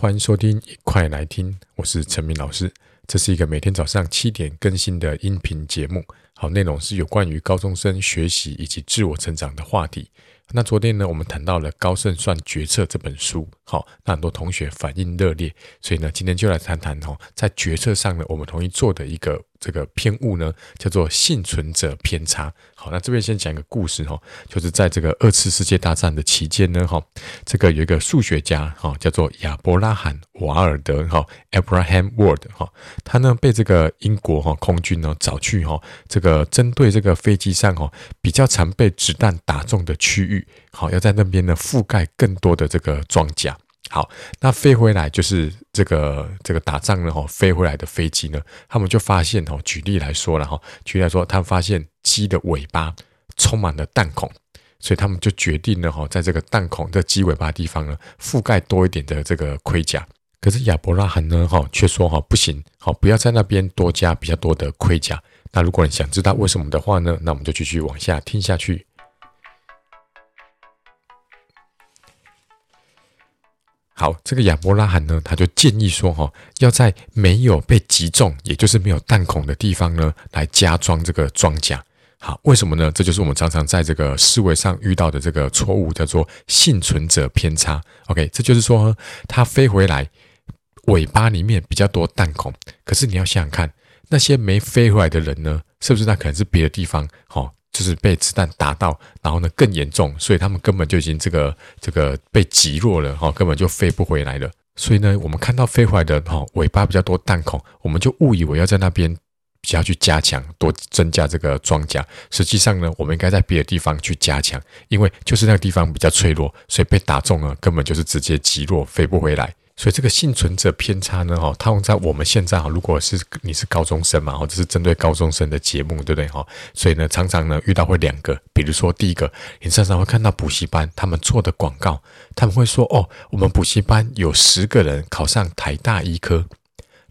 欢迎收听，快来听，我是陈明老师。这是一个每天早上七点更新的音频节目。好，内容是有关于高中生学习以及自我成长的话题。那昨天呢，我们谈到了《高胜算决策》这本书，好，那很多同学反应热烈，所以呢，今天就来谈谈哦，在决策上呢，我们容易做的一个这个偏误呢，叫做幸存者偏差。好，那这边先讲一个故事哈，就是在这个二次世界大战的期间呢，哈，这个有一个数学家哈，叫做亚伯拉罕瓦尔德哈 （Abraham Ward） 哈，他呢被这个英国哈空军呢找去哈，这个针对这个飞机上哈比较常被子弹打中的区域。好，要在那边呢覆盖更多的这个装甲。好，那飞回来就是这个这个打仗呢，哈，飞回来的飞机呢，他们就发现哈，举例来说了哈，举例来说，他们发现鸡的尾巴充满了弹孔，所以他们就决定了哈，在这个弹孔的鸡尾巴地方呢，覆盖多一点的这个盔甲。可是亚伯拉罕呢，哈，却说哈，不行，好，不要在那边多加比较多的盔甲。那如果你想知道为什么的话呢，那我们就继续往下听下去。好，这个亚伯拉罕呢，他就建议说，哈，要在没有被击中，也就是没有弹孔的地方呢，来加装这个装甲。好，为什么呢？这就是我们常常在这个思维上遇到的这个错误，叫做幸存者偏差。OK，这就是说，他飞回来尾巴里面比较多弹孔，可是你要想想看，那些没飞回来的人呢，是不是那可能是别的地方？好。就是被子弹打到，然后呢更严重，所以他们根本就已经这个这个被击落了哈，根本就飞不回来了。所以呢，我们看到飞回来的哈尾巴比较多弹孔，我们就误以为要在那边比较去加强，多增加这个装甲。实际上呢，我们应该在别的地方去加强，因为就是那个地方比较脆弱，所以被打中了根本就是直接击落，飞不回来。所以这个幸存者偏差呢，哈，套用在我们现在哈，如果是你是高中生嘛，或者是针对高中生的节目，对不对哈？所以呢，常常呢遇到会两个，比如说第一个，你常常会看到补习班他们做的广告，他们会说哦，我们补习班有十个人考上台大医科，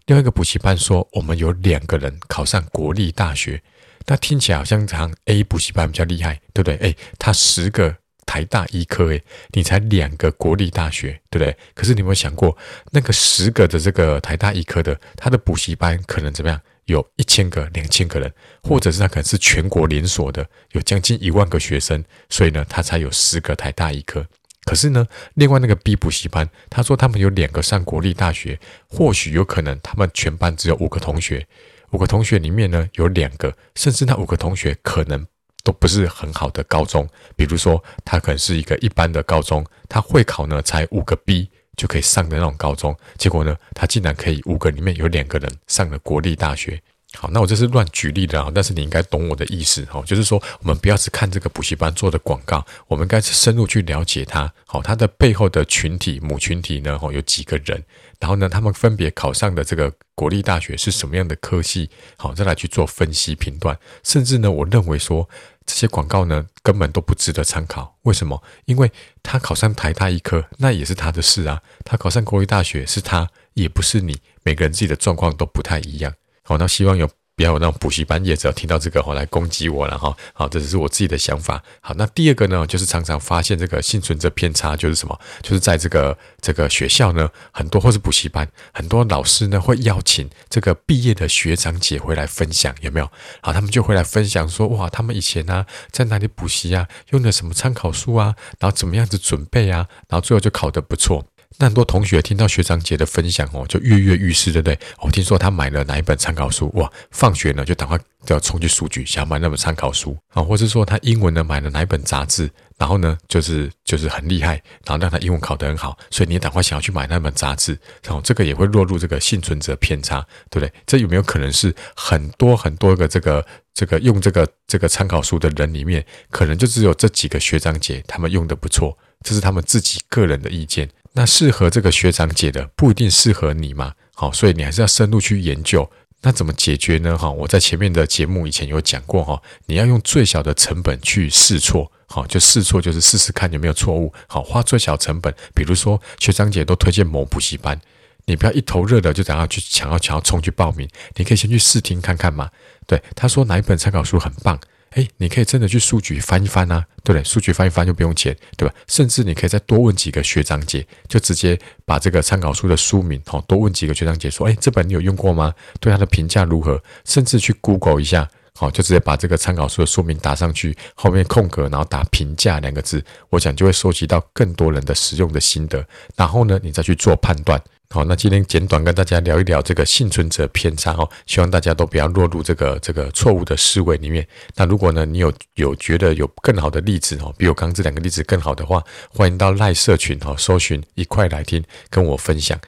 另外一个补习班说我们有两个人考上国立大学，那听起来好像常 A 补习班比较厉害，对不对？诶，他十个。台大医科，诶，你才两个国立大学，对不对？可是你有没有想过，那个十个的这个台大医科的，他的补习班可能怎么样？有一千个、两千个人，或者是他可能是全国连锁的，有将近一万个学生，所以呢，他才有十个台大医科。可是呢，另外那个 B 补习班，他说他们有两个上国立大学，或许有可能他们全班只有五个同学，五个同学里面呢有两个，甚至那五个同学可能。都不是很好的高中，比如说他可能是一个一般的高中，他会考呢才五个 B 就可以上的那种高中，结果呢他竟然可以五个里面有两个人上了国立大学。好，那我这是乱举例的啊，但是你应该懂我的意思哈，就是说我们不要只看这个补习班做的广告，我们该是深入去了解它，好，它的背后的群体母群体呢，有几个人，然后呢，他们分别考上的这个国立大学是什么样的科系，好，再来去做分析评断，甚至呢，我认为说这些广告呢根本都不值得参考，为什么？因为他考上台大医科，那也是他的事啊，他考上国立大学是他，也不是你，每个人自己的状况都不太一样。好，那希望有不要有那种补习班业者听到这个哈来攻击我了哈。好，这只是我自己的想法。好，那第二个呢，就是常常发现这个幸存者偏差，就是什么？就是在这个这个学校呢，很多或是补习班，很多老师呢会邀请这个毕业的学长姐回来分享，有没有？好，他们就回来分享说，哇，他们以前呢在哪里补习啊，用的什么参考书啊，然后怎么样子准备啊，然后最后就考得不错。那很多同学听到学长姐的分享哦，就跃跃欲试，对不对？我听说他买了哪一本参考书，哇，放学呢就赶快就要冲去书局想要买那本参考书啊，或者说他英文呢买了哪一本杂志，然后呢就是就是很厉害，然后让他英文考得很好，所以你也赶快想要去买那本杂志，然后这个也会落入这个幸存者偏差，对不对？这有没有可能是很多很多个这个这个用这个这个参考书的人里面，可能就只有这几个学长姐他们用得不错，这是他们自己个人的意见。那适合这个学长姐的不一定适合你嘛？好，所以你还是要深入去研究。那怎么解决呢？哈，我在前面的节目以前有讲过哈，你要用最小的成本去试错，好，就试错就是试试看有没有错误，好，花最小成本。比如说学长姐都推荐某补习班，你不要一头热的就想要去抢要抢要冲去报名，你可以先去试听看看嘛。对，他说哪一本参考书很棒。哎，你可以真的去书局翻一翻啊，对不对？书局翻一翻就不用钱，对吧？甚至你可以再多问几个学长姐，就直接把这个参考书的书名，好，多问几个学长姐说，哎，这本你有用过吗？对他的评价如何？甚至去 Google 一下，好，就直接把这个参考书的书名打上去，后面空格，然后打评价两个字，我想就会收集到更多人的使用的心得，然后呢，你再去做判断。好，那今天简短跟大家聊一聊这个幸存者偏差哦，希望大家都不要落入这个这个错误的思维里面。那如果呢，你有有觉得有更好的例子哦，比我刚刚这两个例子更好的话，欢迎到赖社群哈，搜寻一块来听，跟我分享。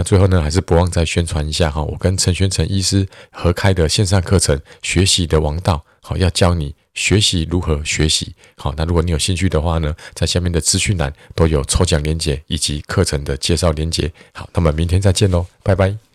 那最后呢，还是不忘再宣传一下哈，我跟陈宣成医师合开的线上课程《学习的王道》，好，要教你。学习如何学习？好，那如果你有兴趣的话呢，在下面的资讯栏都有抽奖链接以及课程的介绍链接。好，那么明天再见喽，拜拜。